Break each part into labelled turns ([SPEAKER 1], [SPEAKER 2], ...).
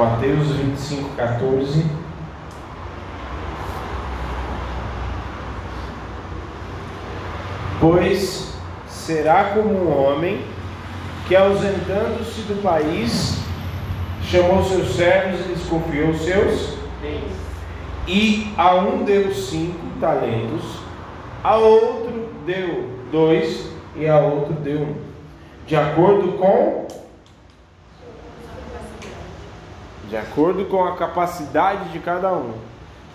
[SPEAKER 1] Mateus 25, 14. Pois será como um homem que, ausentando-se do país, chamou seus servos e lhes confiou seus bens. E a um deu cinco talentos, a outro deu dois e a outro deu um, de acordo com de acordo com a capacidade de cada um,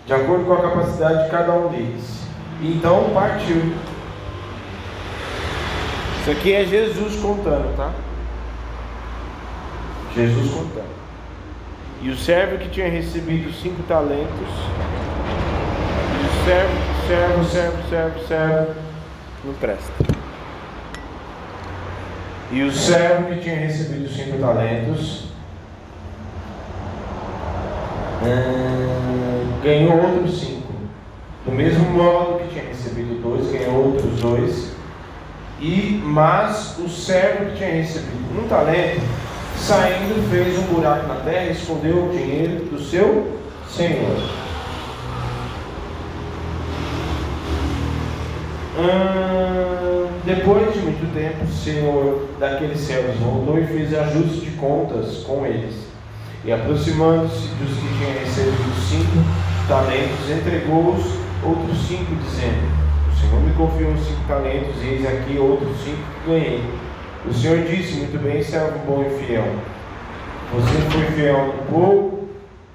[SPEAKER 1] de acordo com a capacidade de cada um deles. Então partiu. Isso aqui é Jesus contando, tá? Jesus contando. E o servo que tinha recebido cinco talentos, e o servo, servo, servo, servo, servo, não presta. E o servo que tinha recebido cinco talentos, hum, ganhou outros cinco. Do mesmo modo que tinha recebido dois, ganhou outros dois. E mas o servo que tinha recebido um talento saindo, fez um buraco na terra e escondeu o dinheiro do seu senhor. Hum, depois de muito tempo, o senhor daqueles servos voltou e fez ajuste de contas com eles. E aproximando-se dos que tinham recebido cinco talentos, entregou-os outros cinco, dizendo: O Senhor me confiou cinco talentos, eis aqui outros cinco que ganhei. O Senhor disse: Muito bem, servo bom e fiel. Você foi fiel no pouco,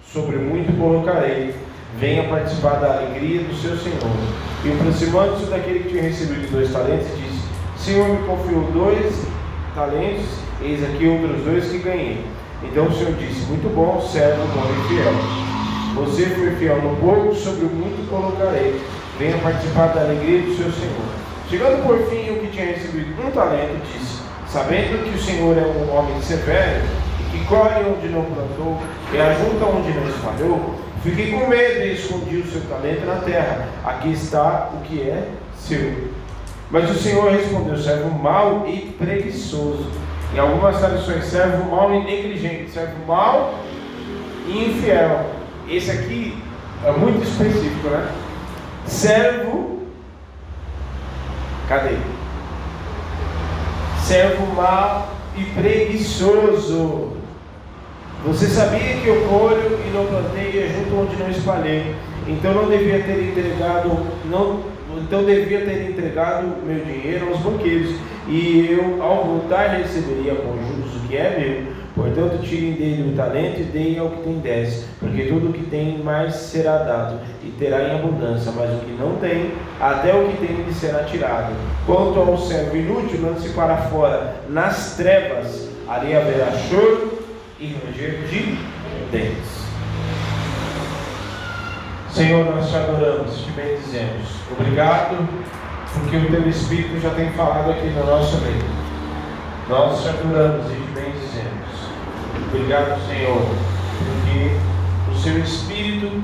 [SPEAKER 1] sobre muito colocarei. Venha participar da alegria do seu Senhor. E aproximando-se daquele que tinha recebido dois talentos, disse: Senhor me confiou dois talentos, eis aqui outros dois que ganhei. Então o Senhor disse: Muito bom, servo bom e fiel. Você foi fiel no pouco, sobre o muito colocarei. Venha participar da alegria do seu Senhor. Chegando por fim o que tinha recebido um talento, disse: Sabendo que o Senhor é um homem severo, e que colhe onde não plantou, e ajunta onde não espalhou, fiquei com medo e escondi o seu talento na terra. Aqui está o que é seu. Mas o Senhor respondeu: servo mau e preguiçoso. Em algumas traduções, servo mau e negligente, servo mau e infiel. Esse aqui é muito específico, né? Servo. Cadê? servo mau e preguiçoso. Você sabia que eu colho e não plantei e junto onde não espalhei. Então não devia ter entregado, não, então devia ter entregado meu dinheiro aos banqueiros, e eu ao voltar receberia com juros o que é meu. Portanto, tirem dele o talento e deem ao que tem dez, porque tudo o que tem mais será dado, e terá em abundância, mas o que não tem, até o que tem lhe será tirado. Quanto ao servo inútil, lance para fora, nas trevas, ali haverá choro e ranger de dentes. Senhor, nós te adoramos, te bendizemos. Obrigado, porque o teu Espírito já tem falado aqui no nosso meio. Nós te adoramos e te bendizemos. Obrigado, Senhor, porque o seu Espírito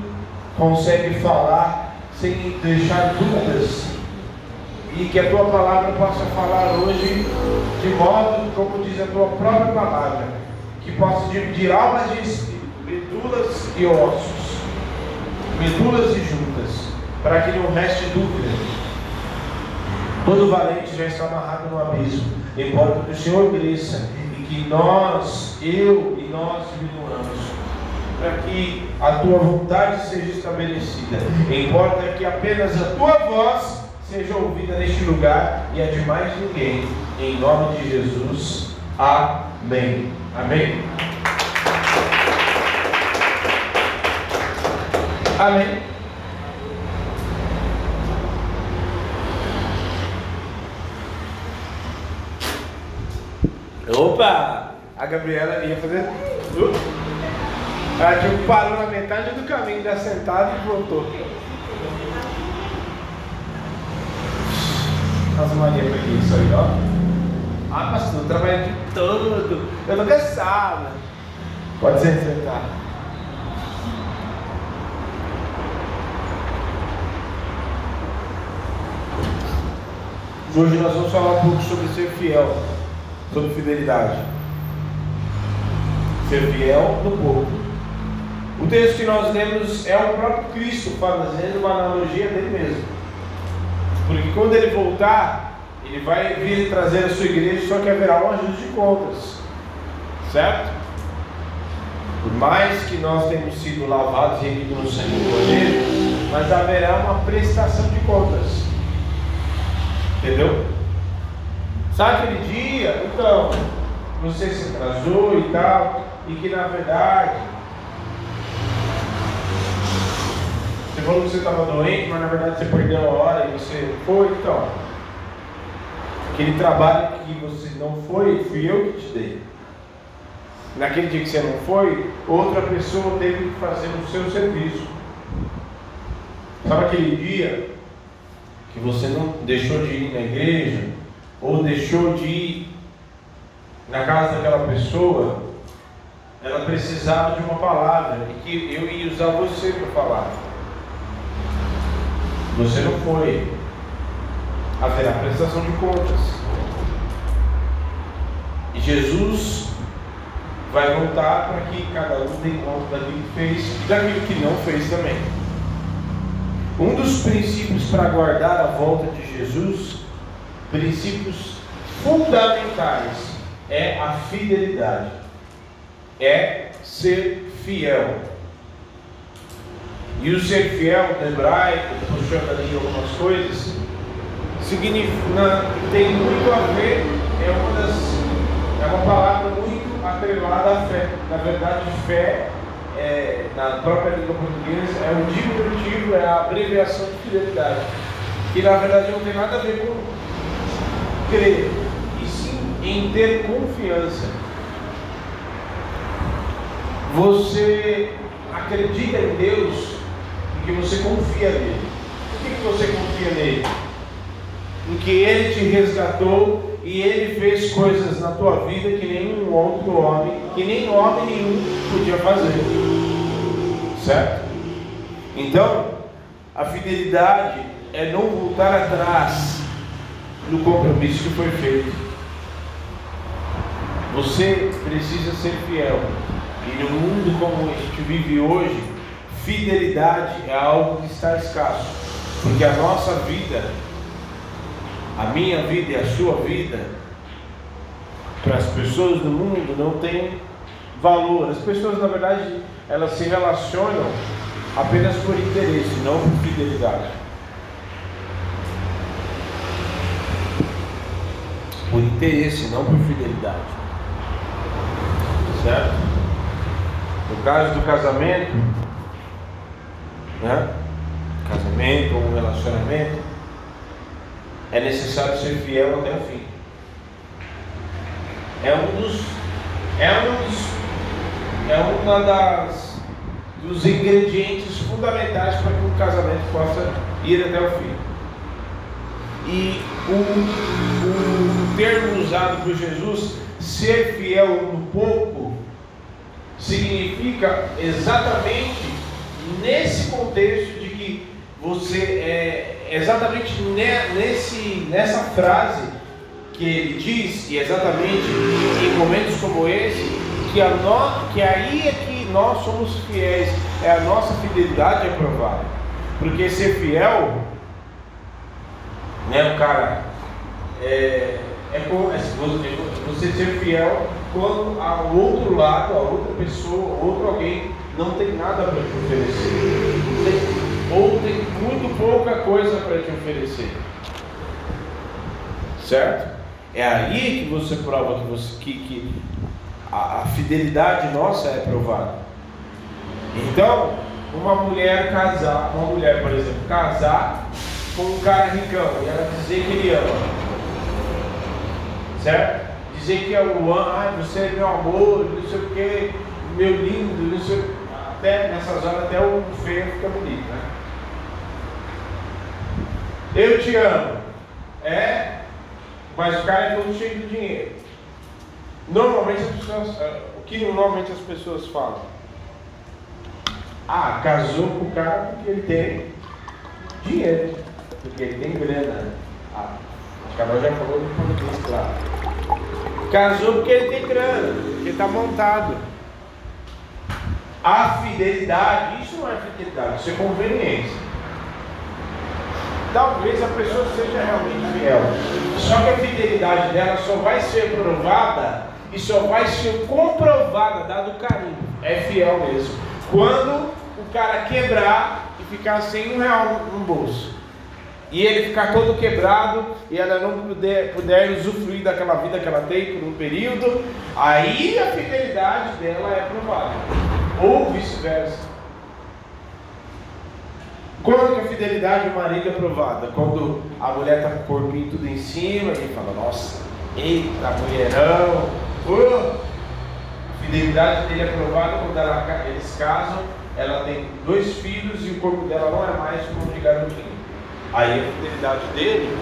[SPEAKER 1] consegue falar sem deixar dúvidas e que a tua palavra possa falar hoje de modo, como diz a tua própria palavra, que possa dividir almas de espírito, medulas e ossos, medulas e juntas, para que não reste dúvida. Todo valente já está amarrado no abismo. Importa que o Senhor cresça e que nós, eu e nós diminuamos, para que a tua vontade seja estabelecida. Importa que apenas a tua voz seja ouvida neste lugar e a de mais ninguém. Em nome de Jesus. Amém. Amém. Amém. Opa! A Gabriela ia fazer. Ela tipo, parou na metade do caminho da sentada e voltou. As manias pra isso aí, ó. Ah, pastor, eu trabalho de todo. Eu tô cansado. Pode ser sentar. Hoje nós vamos falar um pouco sobre ser fiel sobre fidelidade. Ser fiel no pouco. O texto que nós lemos é o próprio Cristo fazendo uma analogia dele mesmo. Porque quando ele voltar, ele vai vir trazer a sua igreja, só que haverá um ajuste de contas. Certo? Por mais que nós tenhamos sido lavados e remidos no sangue do Cordeiro, mas haverá uma prestação de contas. Entendeu? Sabe aquele dia? Então, você se atrasou e tal, e que na verdade você falou que você estava doente, mas na verdade você perdeu a hora e você foi, então. Aquele trabalho que você não foi, fui eu que te dei. Naquele dia que você não foi, outra pessoa teve que fazer o seu serviço. Sabe aquele dia que você não deixou de ir na igreja, ou deixou de ir na casa daquela pessoa, ela precisava de uma palavra e que eu ia usar você para falar. Você não foi. Haverá prestação de contas. E Jesus vai voltar para que cada um dê conta daquilo que fez e daquilo que não fez também. Um dos princípios para guardar a volta de Jesus princípios fundamentais é a fidelidade, é ser fiel. E o ser fiel no hebraico, puxando ali algumas coisas, significa, tem muito a ver, é uma das, é uma palavra muito atrelada à fé. Na verdade, fé é, na própria língua portuguesa é o diminutivo, é a abreviação de fidelidade. Que na verdade não tem nada a ver com crer, e sim em ter confiança. Você acredita em Deus e que você confia nele. Por que, que você confia nele? Em que ele te resgatou e ele fez coisas na tua vida que nenhum outro homem, que nem homem nenhum podia fazer. Certo? Então, a fidelidade é não voltar atrás no compromisso que foi feito. Você precisa ser fiel. E no mundo como a gente vive hoje, fidelidade é algo que está escasso. Porque a nossa vida, a minha vida e a sua vida, para as pessoas do mundo não tem valor. As pessoas, na verdade, elas se relacionam apenas por interesse, não por fidelidade. por interesse, não por fidelidade. Certo? No caso do casamento, né? Casamento ou um relacionamento, é necessário ser fiel até o fim. É um dos, é um dos, é uma das dos ingredientes fundamentais para que um casamento possa ir até o fim. E o, o termo usado por Jesus, ser fiel no pouco, significa exatamente nesse contexto de que você é exatamente nesse, nessa frase que ele diz, e exatamente em momentos como esse, que, a no, que aí é que nós somos fiéis, é a nossa fidelidade é provada. Porque ser fiel né? O cara é, é, é você ser fiel quando ao outro lado, a outra pessoa, outro alguém não tem nada para te oferecer. Ou tem muito pouca coisa para te oferecer. Certo? É aí que você prova que, você, que, que a, a fidelidade nossa é provada. Então, uma mulher casar, uma mulher, por exemplo, casar com um cara ricão e ela dizer que ele ama. Certo? Dizer que é o ai, você é meu amor, não sei o que, meu lindo, não sei Até nessas horas até o feio fica bonito, né? Eu te amo. É, mas o cara é todo cheio de dinheiro. Normalmente as pessoas, eh, o que normalmente as pessoas falam? Ah, casou com o cara porque ele tem dinheiro, porque ele tem grana. Ah, a Carol já falou no português, claro. Casou porque ele tem grana, porque está montado. A fidelidade, isso não é fidelidade, isso é conveniência. Talvez a pessoa seja realmente fiel. Só que a fidelidade dela só vai ser provada e só vai ser comprovada, dado carinho. É fiel mesmo. Quando o cara quebrar e ficar sem um real no bolso. E ele ficar todo quebrado e ela não puder, puder usufruir daquela vida que ela tem por um período, aí a fidelidade dela é provada. Ou vice-versa. Quando que a fidelidade do marido é provada? Quando a mulher está com o corpinho tudo em cima e fala, nossa, eita mulherão, uh! a fidelidade dele é provada quando ela, eles casam ela tem dois filhos e o corpo dela não é mais como de garotinho. Aí a fidelidade dele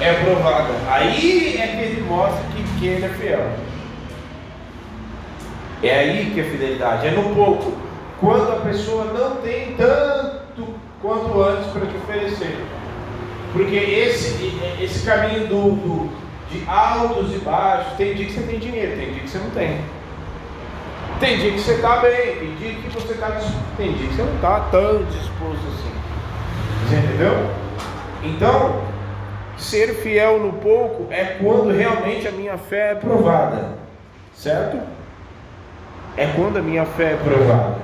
[SPEAKER 1] é provada. Aí é que ele mostra que, que ele é fiel. É aí que a fidelidade é no pouco. Quando a pessoa não tem tanto quanto antes para te oferecer. Porque esse, esse caminho do, do, de altos e baixos, tem dia que você tem dinheiro, tem dia que você não tem. Tem dia que você está bem, tem dia que você está tem dia que você não está tão disposto assim. Você entendeu? Então, ser fiel no pouco é quando realmente a minha fé é provada. Certo? É quando a minha fé é provada.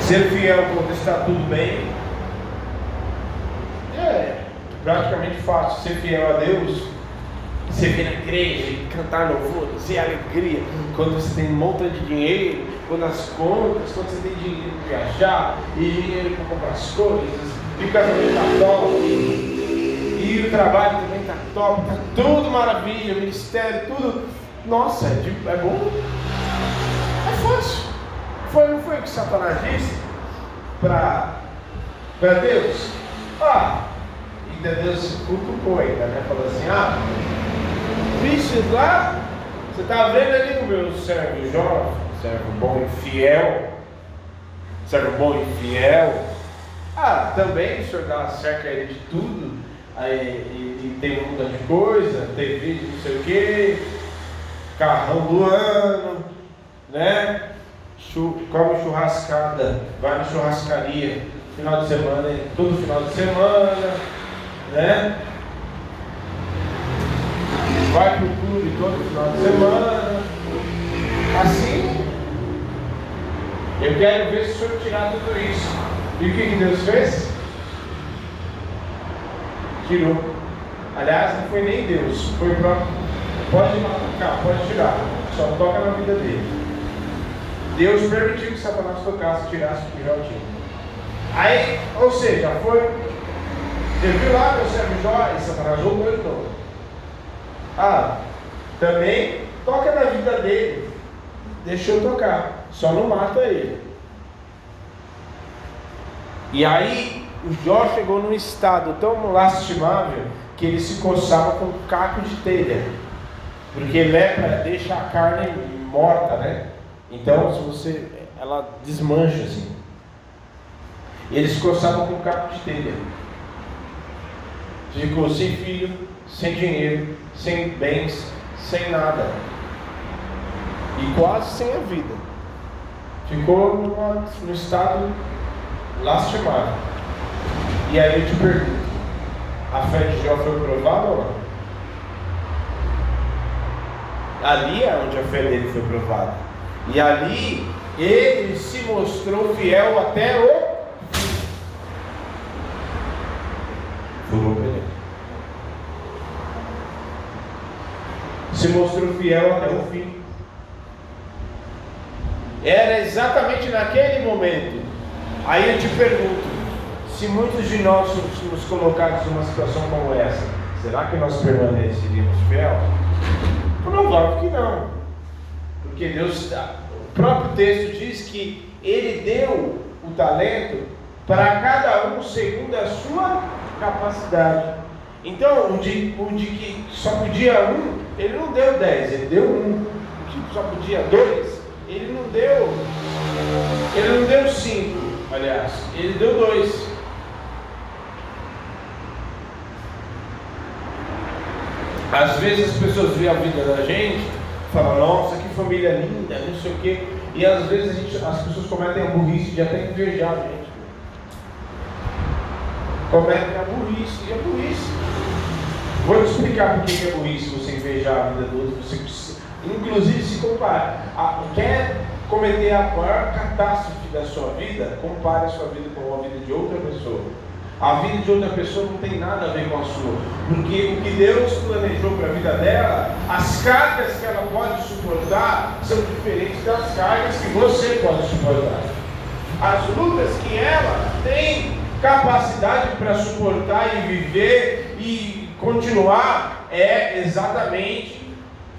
[SPEAKER 1] Ser fiel quando está tudo bem é praticamente fácil. Ser fiel a Deus você vir na igreja e cantar louvor, dizer alegria, quando você tem um monte de dinheiro, quando as contas, quando você tem dinheiro para viajar, e dinheiro para comprar as coisas, e o casamento está top, e o trabalho também está top, está tudo maravilha, o ministério, tudo. Nossa, é, é bom? É fácil. Foi, não foi o que Satanás disse para Deus? Ah, ainda Deus se cutucou ainda, né? Falou assim, ah, Vixe, lá, você está vendo ali no meu servo Jó, servo bom e fiel, servo bom e fiel. Ah, também o senhor dá cerca ele de tudo, aí, e, e, tem um monte de coisa, tem vídeo, não sei o que, carrão do ano, né? come churrascada, vai na churrascaria, final de semana, todo final de semana, né? vai para o clube todo final de semana. Assim, eu quero ver se o senhor tirar tudo isso. E o que, que Deus fez? Tirou. Aliás, não foi nem Deus, foi para. Pode cá, pode tirar. Só toca na vida dele. Deus permitiu que Satanás tocasse, tirasse o pirotinho. Aí, ou seja, foi. Você viu lá meu servo Jó e Satanás voltou de novo. Ah, também toca na vida dele. Deixa eu tocar. Só não mata ele. E aí o Jó chegou num estado tão lastimável que ele se coçava com um caco de telha. Porque lepra deixa a carne morta, né? Então se você. ela desmancha assim. E ele se coçava com um caco de telha. Ficou sem filho, sem dinheiro, sem bens, sem nada. E quase sem a vida. Ficou no estado lastimado. E aí eu te pergunto: a fé de Jó foi provada ou não? Ali é onde a fé dele foi provada. E ali ele se mostrou fiel até o. Se mostrou fiel até o fim. Era exatamente naquele momento. Aí eu te pergunto: se muitos de nós nos colocarmos numa situação como essa, será que nós permaneceríamos fiel? Provável que não. Porque Deus, o próprio texto diz que Ele deu o talento para cada um segundo a sua capacidade. Então, o de, o de que só podia um, ele não deu dez, ele deu um. O que só podia dois, ele não deu. Ele não deu cinco, aliás, ele deu dois. Às vezes as pessoas veem a vida da gente, falam, nossa, que família linda, não sei o quê. E às vezes gente, as pessoas cometem a burrice de até invejar a gente. Cometem a burrice, e a burrice. Vou te explicar por que é burrice você invejar a vida do outro, você inclusive se compara. A, quer cometer a maior catástrofe da sua vida, compare a sua vida com a vida de outra pessoa. A vida de outra pessoa não tem nada a ver com a sua. Porque o que Deus planejou para a vida dela, as cargas que ela pode suportar são diferentes das cargas que você pode suportar. As lutas que ela tem capacidade para suportar e viver e continuar é exatamente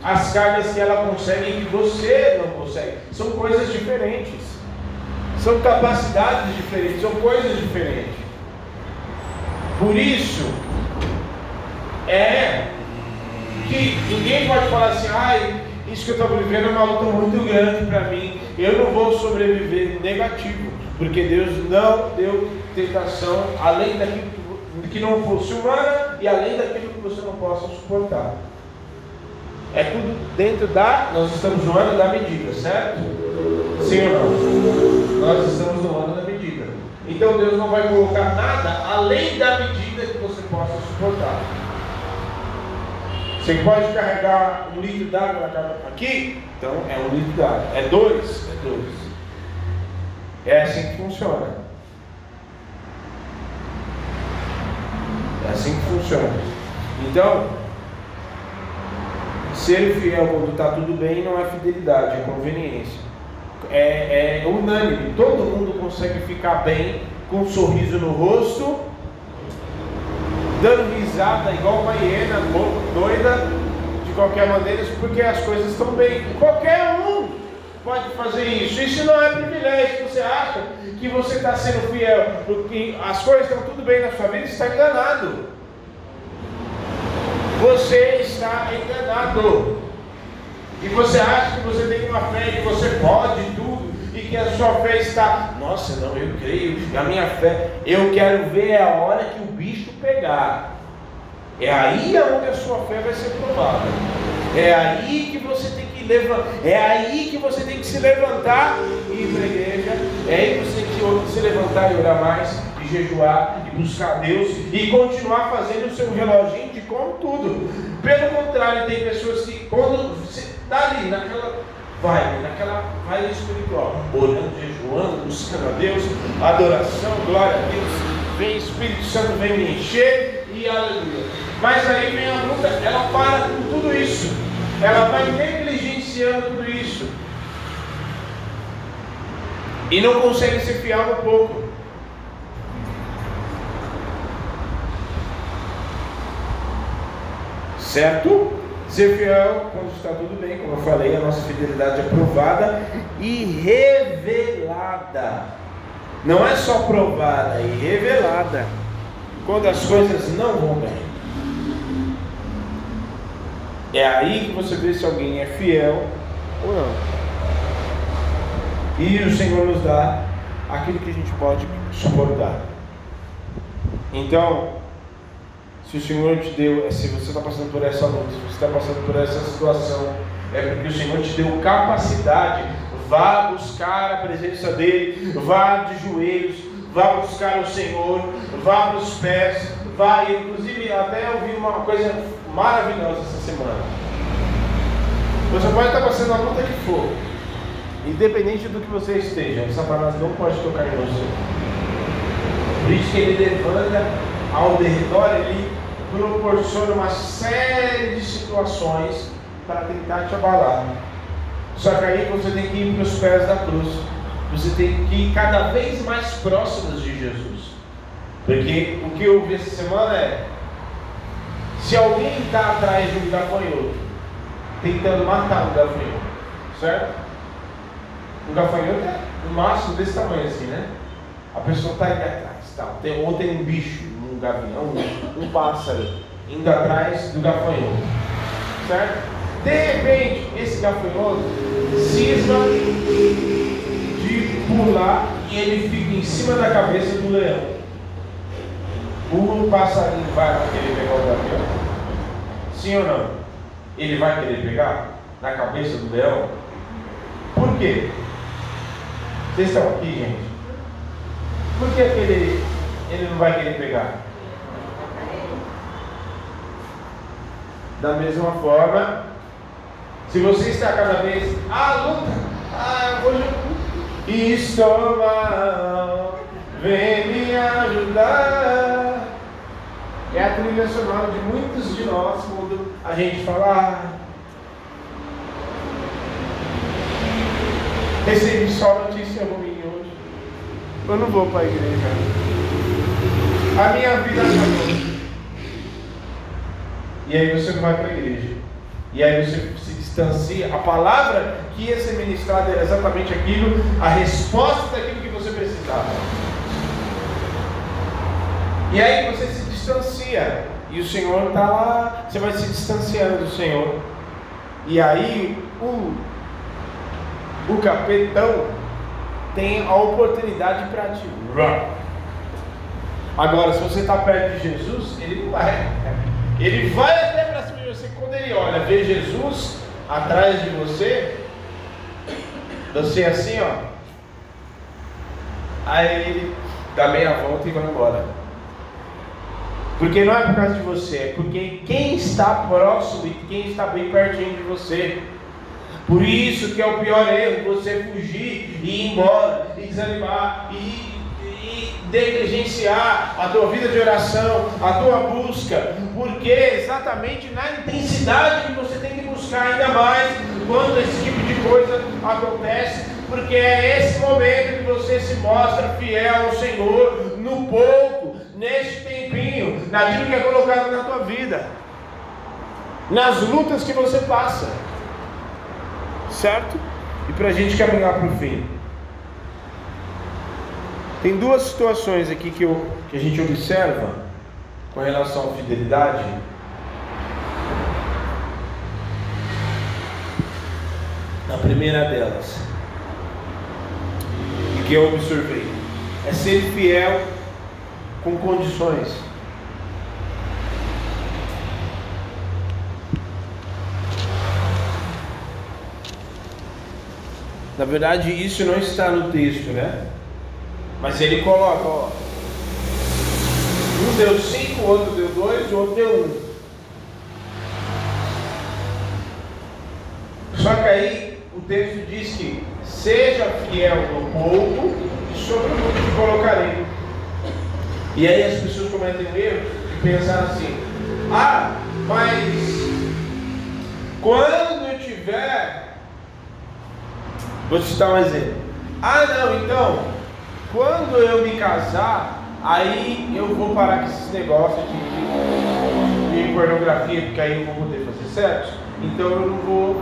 [SPEAKER 1] as cargas que ela consegue e que você não consegue. São coisas diferentes. São capacidades diferentes, são coisas diferentes. Por isso, é que ninguém pode falar assim, ai, isso que eu estou vivendo é uma luta muito grande para mim, eu não vou sobreviver negativo, porque Deus não deu tentação além daquilo que não fosse humana e além daquilo que você não possa suportar. É tudo dentro da. Nós estamos no ano da medida, certo? Sim ou não? Nós estamos no ano da medida. Então Deus não vai colocar nada além da medida que você possa suportar. Você pode carregar um litro d'água aqui? Então é um litro d'água. É dois? É dois. É assim que funciona. É assim que funciona. Então, ser fiel quando está tudo bem não é fidelidade, é conveniência é, é unânime, todo mundo consegue ficar bem, com um sorriso no rosto, dando risada igual uma hiena doida, de qualquer maneira, porque as coisas estão bem. Qualquer um pode fazer isso. Isso não é privilégio. Você acha que você está sendo fiel, porque as coisas estão tudo bem na sua vida, está enganado. Você está enganado. E você acha que você tem uma fé que você pode tudo e que a sua fé está, nossa, não, eu creio, a minha fé, eu quero ver a hora que o bicho pegar. É aí onde a sua fé vai ser provada. É aí que você tem que levantar, é aí que você tem que se levantar e ir para a igreja. É aí que você tem que se levantar e orar mais, e jejuar, e buscar Deus, e continuar fazendo o seu reloginho como tudo. Pelo contrário, tem pessoas que quando está ali, naquela vibe, naquela vibe espiritual, orando, jejuando, buscando a Deus, adoração, glória a Deus, vem Espírito Santo, vem me encher e aleluia. Mas aí vem a luta, ela para com tudo isso, ela vai negligenciando tudo isso. E não consegue ser fiel no pouco. Certo? Ser fiel quando está tudo bem, como eu falei, a nossa fidelidade é provada e revelada. Não é só provada, é revelada. Quando as coisas não vão bem. É aí que você vê se alguém é fiel ou não. E o Senhor nos dá aquilo que a gente pode suportar. Então, se o Senhor te deu, se você está passando por essa luta, se você está passando por essa situação, é porque o Senhor te deu capacidade. Vá buscar a presença dEle, vá de joelhos, vá buscar o Senhor, vá para os pés, vai, inclusive até ouvi uma coisa maravilhosa essa semana. Você pode estar passando a luta que for, independente do que você esteja, Satanás não pode tocar em você. Por isso que ele levanta ao derredor, ele proporciona uma série de situações para tentar te abalar. Só que aí você tem que ir para os pés da cruz. Você tem que ir cada vez mais próximos de Jesus. Porque o que eu vi essa semana é: se alguém está atrás de um gafanhoto, tentando matar um gafanhoto, certo? Um gafanhoto é no máximo desse tamanho assim, né? A pessoa está ali atrás, tal. Tem, ou tem um bicho, gavião, um pássaro, indo atrás do gafanhoto, certo? De repente, esse gafanhoto cisma de pular e ele fica em cima da cabeça do leão. O passarinho vai querer pegar o gavião? Sim ou não? Ele vai querer pegar na cabeça do leão? Por quê? Vocês estão aqui, gente? Por que aquele, ele não vai querer pegar? Da mesma forma, se você está cada vez, ah, luta, ah, hoje eu estou mal, vem me ajudar. É a trilha sonora de muitos de nós quando a gente fala. Ah, recebi só notícia ruim hoje. Eu não vou para a igreja. A minha vida acabou. E aí você não vai para a igreja. E aí você se distancia. A palavra que ia ser ministrada era exatamente aquilo, a resposta daquilo que você precisava. E aí você se distancia. E o Senhor está lá, você vai se distanciando do Senhor. E aí o, o capetão tem a oportunidade para te. Agora, se você está perto de Jesus, ele não vai. Ele vai até para cima de você. Quando ele olha, vê Jesus atrás de você, você assim, ó. Aí ele dá meia volta e vai embora. Porque não é por causa de você, é porque quem está próximo e quem está bem pertinho de você. Por isso que é o pior erro, você fugir e ir embora, e desanimar, e, negligenciar a tua vida de oração, a tua busca, porque exatamente na intensidade que você tem que buscar ainda mais quando esse tipo de coisa acontece, porque é esse momento que você se mostra fiel ao Senhor no pouco, neste tempinho, naquilo que é colocado na tua vida, nas lutas que você passa, certo? E para a gente caminhar para o fim. Tem duas situações aqui que, eu, que a gente observa com relação à fidelidade. A primeira delas, e que eu observei, é ser fiel com condições. Na verdade, isso não está no texto, né? Mas ele coloca, ó. Um deu cinco, o outro deu dois, o outro deu um. Só que aí o texto diz que seja fiel no pouco e sobre o muito te colocarei. E aí as pessoas cometem o erro de pensar assim: ah, mas quando eu tiver. Vou te dar um exemplo. Ah, não, então, quando eu me casar, aí eu vou parar com esses negócios de, de pornografia, porque aí eu vou poder fazer sexo. Então eu não vou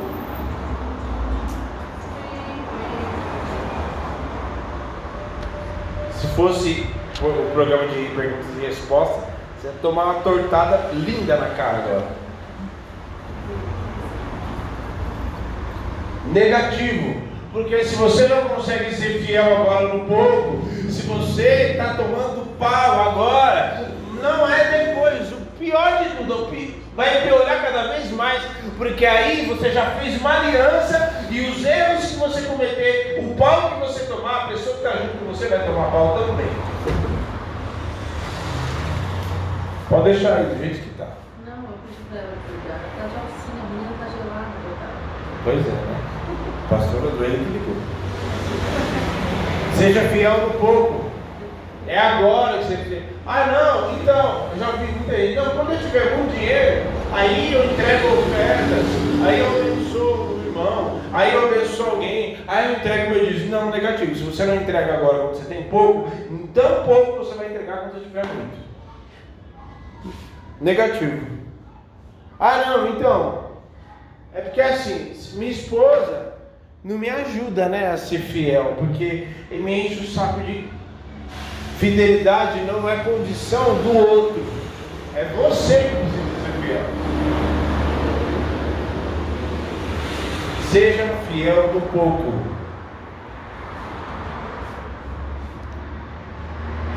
[SPEAKER 1] se fosse o programa de perguntas e respostas, você vai tomar uma tortada linda na cara agora. Negativo. Porque se você não consegue ser fiel agora no pouco, se você está tomando pau agora, não é depois. O pior de tudo, vai piorar cada vez mais, porque aí você já fez uma aliança e os erros que você cometer, o pau que você tomar, a pessoa que está junto com você vai tomar pau também. Pode deixar aí do jeito que está.
[SPEAKER 2] Não, eu pedi para ela cuidar. Está de alcinha, a menina está gelada.
[SPEAKER 1] Pois é, né? Pastora que ligou. Seja fiel no pouco. É agora que você tem. Ah, não, então, eu já vi muita. Então, quando eu tiver muito dinheiro, aí eu entrego ofertas, aí eu abençoo o irmão, aí eu abençoo alguém, aí eu entrego meu dízimo. Não, negativo. Se você não entrega agora quando você tem pouco, tão pouco você vai entregar quando você tiver muito. Negativo. Ah, não, então. É porque assim, minha esposa não me ajuda né, a ser fiel, porque me enche o saco de fidelidade não é condição do outro, é você que precisa ser fiel. Seja fiel no pouco.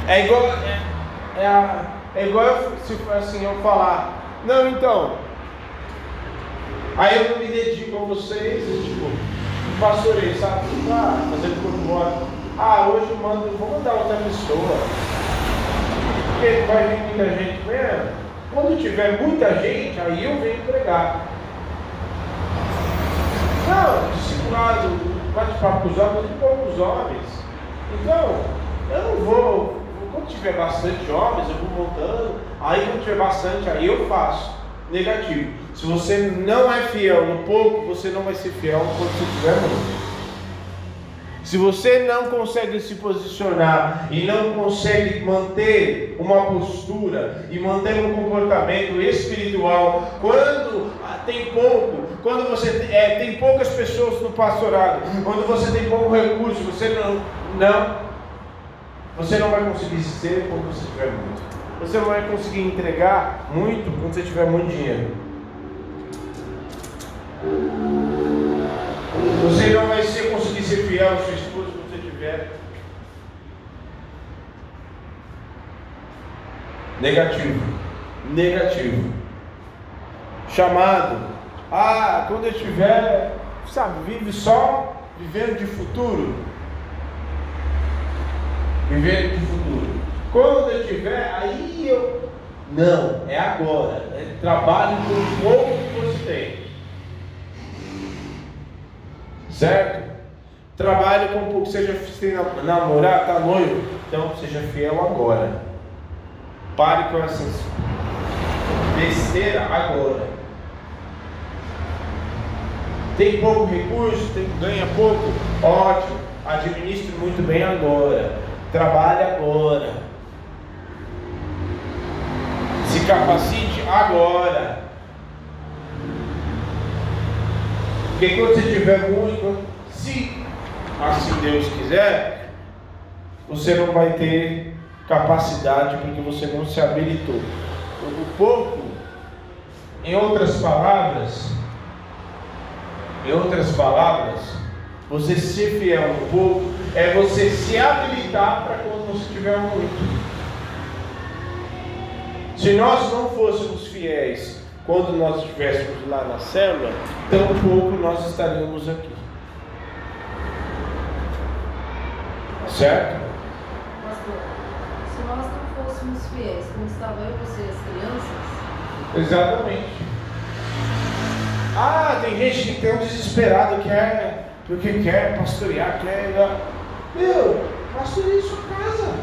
[SPEAKER 1] É igual, é, é, é igual se assim eu falar, não então, aí eu me dedico a vocês, tipo, pastorei, sabe? Ah, fazendo por fora. Ah, hoje eu mando, vou mandar outra pessoa. Porque vai vir muita gente mesmo. Quando tiver muita gente, aí eu venho pregar. Não, discipulado, bate-papo com os homens, de poucos homens. Então, eu não vou. Quando tiver bastante homens, eu vou montando. Aí quando tiver bastante, aí eu faço. Negativo. Se você não é fiel no pouco, você não vai ser fiel quando você tiver muito. Se você não consegue se posicionar e não consegue manter uma postura e manter um comportamento espiritual, quando tem pouco, quando você é, tem poucas pessoas no pastorado, quando você tem pouco recurso, você não, não, você não vai conseguir ser quando você tiver muito. Você não vai conseguir entregar muito quando você tiver muito dinheiro. Você não vai ser, conseguir ser fiel à sua esposa quando você tiver. Negativo. Negativo. Chamado. Ah, quando eu tiver, sabe, vive só vivendo de futuro. Vivendo de futuro. Quando eu tiver, aí eu. Não, é agora. É trabalho com o pouco que você tem. Certo? Trabalhe com pouco, seja se namorar, tá noivo, então seja fiel agora. Pare com essas besteira agora. Tem pouco recurso, tem, ganha pouco, ótimo. Administre muito bem agora. Trabalhe agora. Se capacite agora. Porque quando você tiver muito, se assim Deus quiser, você não vai ter capacidade porque você não se habilitou. O pouco, em outras palavras, em outras palavras, você ser fiel no pouco é você se habilitar para quando você tiver muito. Se nós não fôssemos fiéis quando nós estivéssemos lá na célula, tão pouco nós estaríamos aqui. Certo?
[SPEAKER 2] Pastor, se nós não fôssemos fiéis, como estava eu, você e as crianças.
[SPEAKER 1] Exatamente. Ah, tem gente que tem um desesperado que é porque quer pastorear, quer. Meu, pastoreie sua casa.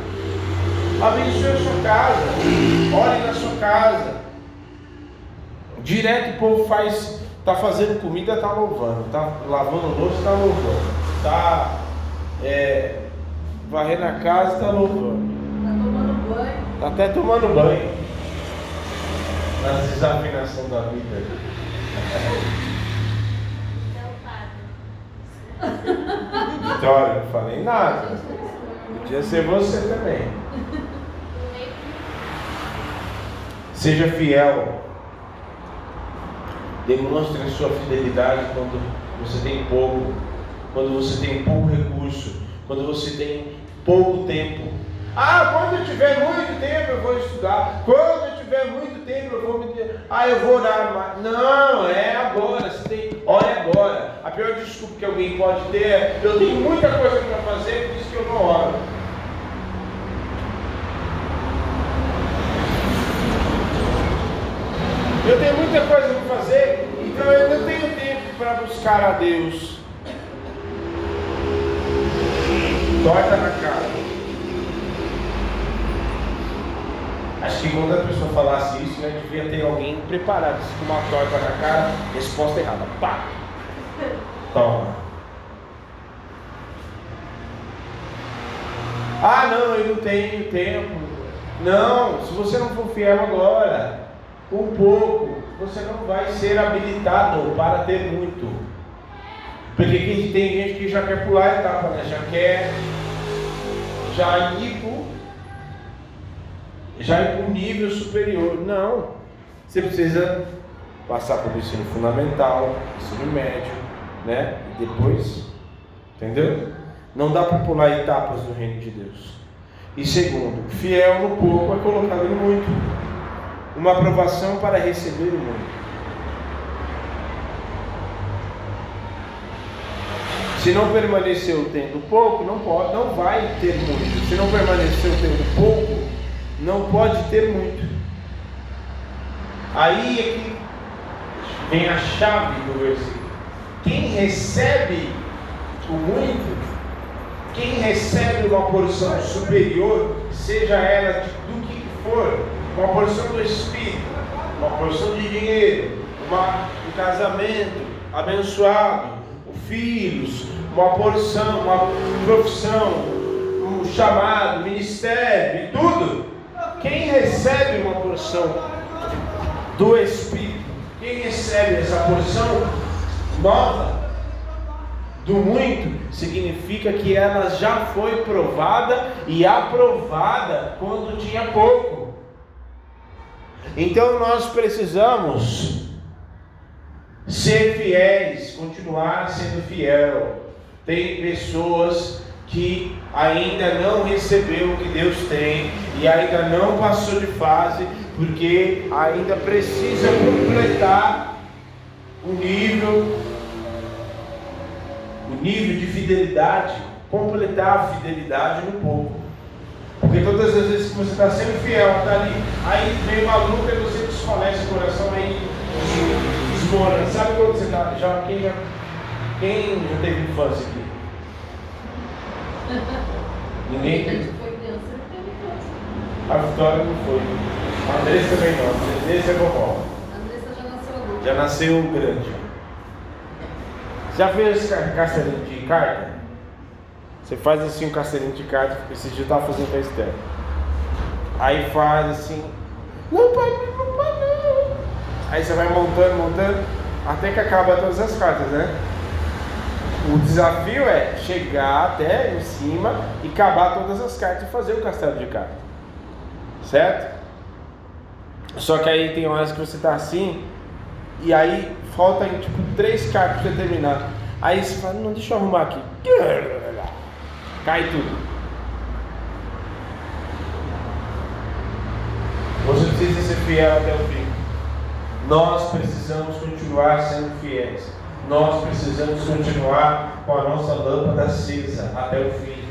[SPEAKER 1] Abençoe a sua casa. Ore na sua casa. Direto o povo faz, tá fazendo comida, tá louvando, tá lavando louça, tá louvando, tá é, varrendo a casa, tá louvando.
[SPEAKER 2] Tá tomando banho.
[SPEAKER 1] Tá até tomando banho. Nas desafinações da vida. Vitória, não falei nada. Podia ser você também. Seja fiel Demonstre a sua fidelidade quando você tem pouco, quando você tem pouco recurso, quando você tem pouco tempo. Ah, quando eu tiver muito tempo eu vou estudar. Quando eu tiver muito tempo eu vou me. Ah, eu vou orar. Não, é agora. Você tem. Olha agora. A pior desculpa que alguém pode ter é: eu tenho muita coisa para fazer, por isso que eu não oro. Eu tenho muita coisa para fazer, então eu não tenho tempo para buscar a Deus. Torta na cara. Acho que quando a pessoa falasse isso, né, devia ter alguém preparado, com uma torta na cara, resposta errada. Pá! Toma. Ah, não, eu não tenho tempo. Não, se você não for fiel agora, um pouco, você não vai ser habilitado para ter muito. Porque tem gente que já quer pular a etapa, né? já quer já ir para já ir nível superior. Não. Você precisa passar pelo ensino fundamental, ensino médio, né? E depois, entendeu? Não dá para pular etapas no reino de Deus. E segundo, fiel no pouco é colocado no muito. Uma aprovação para receber o muito. Se não permaneceu tendo pouco, não pode, não vai ter muito. Se não permaneceu tendo pouco, não pode ter muito. Aí é que vem a chave do versículo. Quem recebe o muito, quem recebe uma porção superior, seja ela do que for, uma porção do Espírito, uma porção de dinheiro, uma, um casamento abençoado, filhos, uma porção, uma profissão, um chamado, ministério e tudo. Quem recebe uma porção do Espírito, quem recebe essa porção nova, do muito, significa que ela já foi provada e aprovada quando tinha pouco. Então nós precisamos ser fiéis, continuar sendo fiel. Tem pessoas que ainda não recebeu o que Deus tem e ainda não passou de fase, porque ainda precisa completar o nível o nível de fidelidade, completar a fidelidade no pouco. Porque todas as vezes que você está sendo fiel, está ali, aí vem uma luta e você desfalece o coração, aí desmora. Sabe quando você está, já, quem já, quem já teve infância aqui? Ninguém teve? A Vitória não foi. A Andressa também não. A Andressa é vovó.
[SPEAKER 2] A Andressa já nasceu adulta.
[SPEAKER 1] Já nasceu grande. Já fez castelinho de carta? Você faz assim um castelinho de carta, esse dia eu estava fazendo para Esther. Aí faz assim. Não, pai, não, pai, não. Aí você vai montando, montando, até que acaba todas as cartas, né? O desafio é chegar até em cima e acabar todas as cartas e fazer o castelo de cartas. Certo? Só que aí tem horas que você tá assim, e aí faltam tipo três cartas para terminar. Aí você fala, não, deixa eu arrumar aqui. Cai tudo. Você precisa ser fiel até o fim. Nós precisamos continuar sendo fiéis. Nós precisamos continuar com a nossa lâmpada acesa até o fim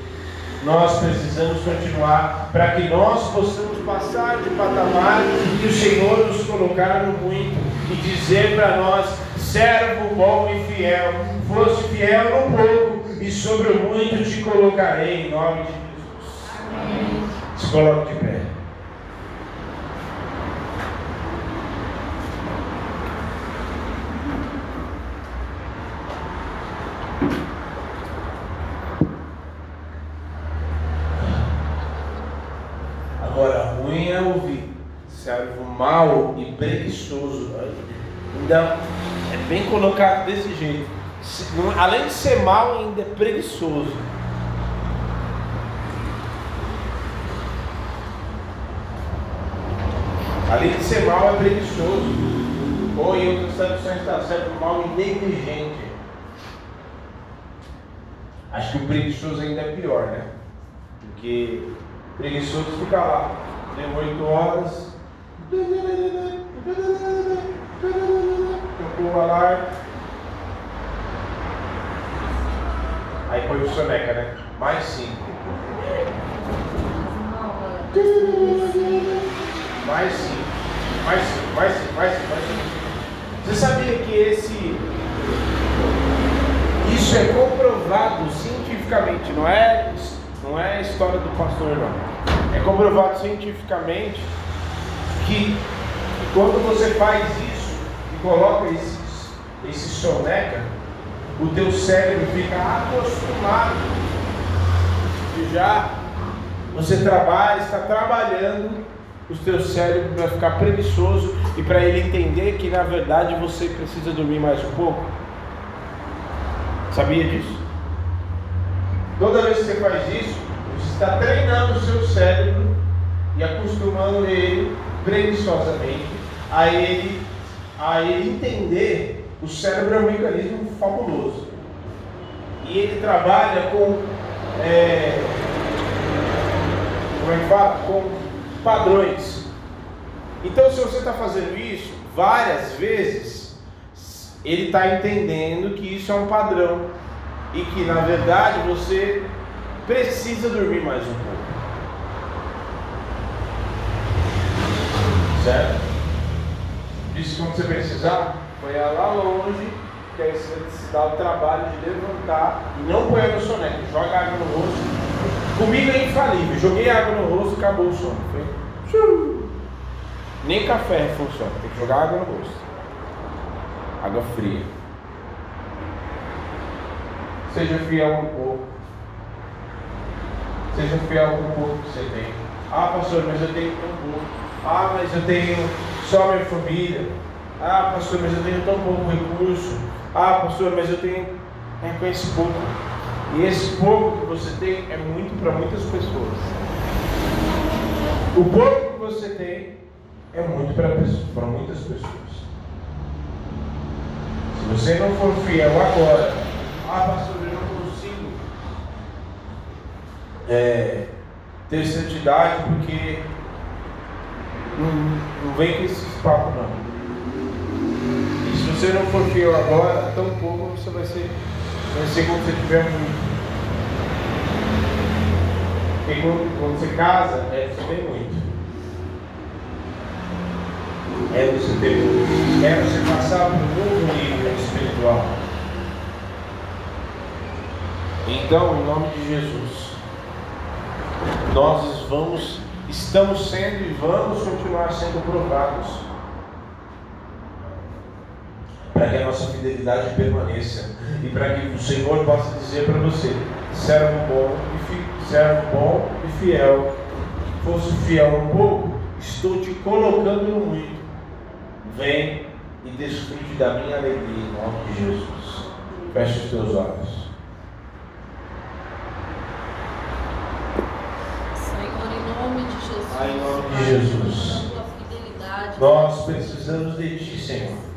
[SPEAKER 1] nós precisamos continuar para que nós possamos passar de patamar que o Senhor nos colocar no muito e dizer para nós, servo bom e fiel, fosse fiel no pouco e sobre o muito te colocarei em nome de Jesus. Amém. Se coloque de pé. mal e preguiçoso. Ainda é bem colocado desse jeito. Além de ser mal, ainda é preguiçoso. Além de ser mal, é preguiçoso. Ou em outras traduções está certo, mal e negligente. Acho que o preguiçoso ainda é pior, né? Porque preguiçoso fica lá, deu oito horas, Tocou o alarme. Aí põe o soneca, né? Mais cinco. Mais cinco. mais cinco, mais cinco, mais cinco, mais cinco. Você sabia que esse. Isso é comprovado cientificamente, não é, não é história do pastor, não. É comprovado cientificamente que quando você faz isso e coloca esse, esse soneca, o teu cérebro fica acostumado. E já você trabalha, está trabalhando, o teu cérebro vai ficar preguiçoso e para ele entender que na verdade você precisa dormir mais um pouco. Sabia disso? Toda vez que você faz isso, você está treinando o seu cérebro e acostumando ele preguiçosamente a ele, a ele entender o cérebro é um mecanismo fabuloso. E ele trabalha com é, como é que fala? Com padrões. Então, se você está fazendo isso várias vezes, ele está entendendo que isso é um padrão e que na verdade você precisa dormir mais um pouco. Certo? Disse quando você precisar, põe lá longe, que aí você se dá o trabalho de levantar e não põe no soneca, joga água no rosto Comigo é infalível. Joguei água no rosto acabou o sono. Foi. Nem café funciona. Tem que jogar água no rosto. Água fria. Seja fiel um pouco. Seja fiel um pouco que você tem. Ah, pastor, mas eu tenho tão pouco. Ah, mas eu tenho só minha família. Ah, pastor, mas eu tenho tão pouco recurso. Ah, pastor, mas eu tenho. É, conheço pouco. E esse pouco que você tem é muito para muitas pessoas. O pouco que você tem é muito para muitas pessoas. Se você não for fiel agora, ah, pastor, eu não consigo é, ter santidade porque não, não vem com esses papos não. Se você não for fiel agora, tão pouco você vai ser vai ser quando você tiver muito. Porque quando, quando você casa, é você tem muito. É você ter muito. É você passar para um novo nível espiritual. Então, em nome de Jesus, nós vamos, estamos sendo e vamos continuar sendo provados para que a nossa fidelidade permaneça e para que o Senhor possa dizer para você, servo bom e fi, servo bom e fiel, fosse fiel um pouco, estou te colocando no muito. Vem e desfrute da minha alegria em nome de Jesus. Feche os teus olhos.
[SPEAKER 2] Senhor, em nome de Jesus.
[SPEAKER 1] Pai, em nome de Jesus. Nós precisamos de Ti, Senhor.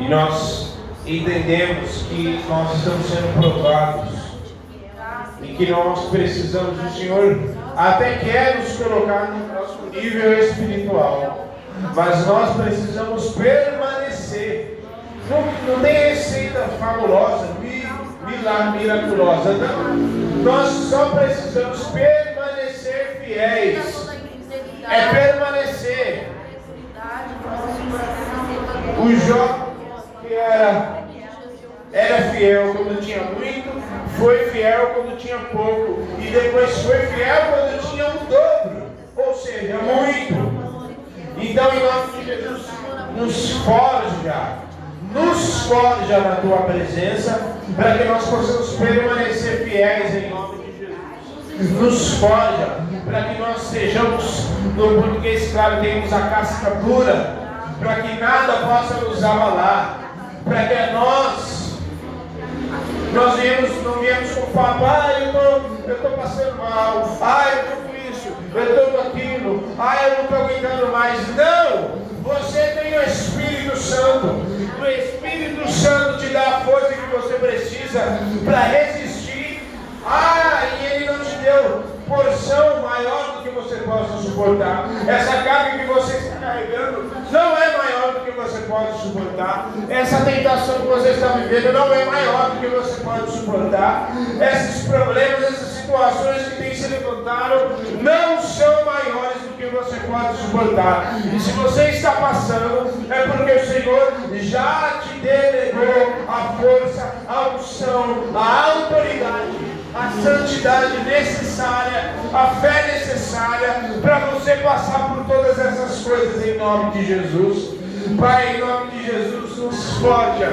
[SPEAKER 1] E nós entendemos que nós estamos sendo provados e que nós precisamos do Senhor até quer nos colocar no próximo nível espiritual, mas nós precisamos permanecer. Não, não tem receita fabulosa, miraculosa, não. Nós só precisamos permanecer fiéis. É permanecer. O Jó era, era fiel quando tinha muito, foi fiel quando tinha pouco, e depois foi fiel quando tinha um dobro, ou seja, muito. Então, em nome de Jesus, nos forja, nos forja na tua presença, para que nós possamos permanecer fiéis em nome de Jesus. Nos forja, para que nós sejamos, no português claro, tenhamos a casca dura, para que nada possa nos abalar, para que nós, nós viemos, não viemos com ah, eu estou passando mal, ah, eu estou com isso, eu estou com aquilo, ah, eu não estou aguentando mais. Não! Você tem o Espírito Santo. O Espírito Santo te dá a força que você precisa para resistir. Ah, e Ele não te deu porção maior do que você possa suportar. Essa carga que você está carregando não é maior do que você pode suportar. Essa tentação que você está vivendo não é maior do que você pode suportar. Esses problemas, essas situações que têm se levantaram não são maiores do que você pode suportar. E se você está passando, é porque o Senhor já te delegou a força, a unção, a autoridade a santidade necessária, a fé necessária para você passar por todas essas coisas em nome de Jesus. Pai, em nome de Jesus, nos forja,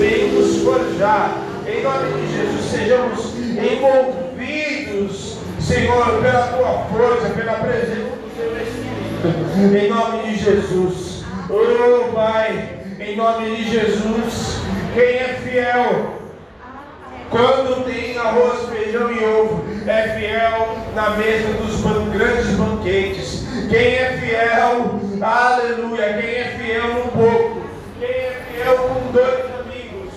[SPEAKER 1] vem nos forjar. Em nome de Jesus, sejamos envolvidos, Senhor, pela tua força, pela presença do teu Espírito. Em nome de Jesus. Oh, Pai, em nome de Jesus, quem é fiel quando tem arroz, feijão e ovo, é fiel na mesa dos grandes banquetes. Quem é fiel, aleluia, quem é fiel no pouco, quem é fiel com dois amigos,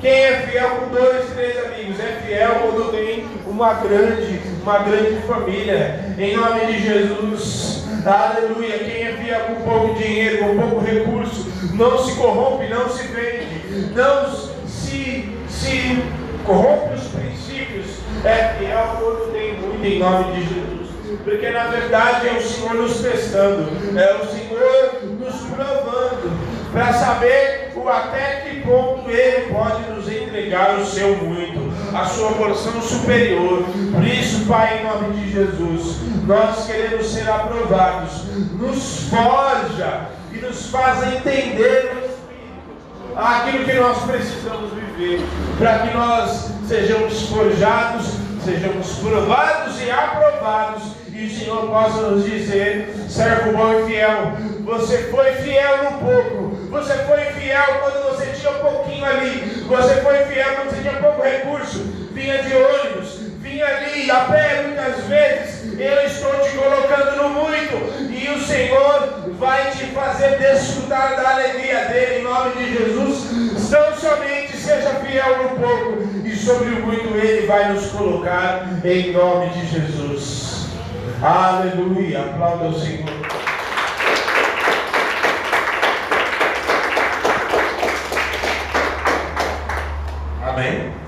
[SPEAKER 1] quem é fiel com dois, três amigos, é fiel quando tem uma grande, uma grande família. Em nome de Jesus. Aleluia. Quem é fiel com pouco dinheiro, com pouco recurso, não se corrompe, não se vende, não se, se corrompe os princípios, é fiel quando tem muito em nome de Jesus. Porque na verdade é o Senhor nos testando, é o Senhor nos provando, para saber o até que ponto Ele pode nos entregar o seu muito, a sua porção superior. Por isso, Pai, em nome de Jesus, nós queremos ser aprovados, nos forja e nos faz entender aquilo que nós precisamos viver, para que nós sejamos forjados, sejamos provados e aprovados, e o Senhor possa nos dizer, servo bom e fiel, você foi fiel no pouco, você foi fiel quando você tinha um pouquinho ali, você foi fiel quando você tinha pouco recurso, vinha de ônibus, vinha ali a pé muitas vezes, eu estou te colocando no muito, e o Senhor vai te fazer desfrutar da alegria dele, em nome de Jesus. Tão somente seja fiel no pouco, e sobre o muito ele vai nos colocar, em nome de Jesus. Aleluia. Aplauda o Senhor. Amém.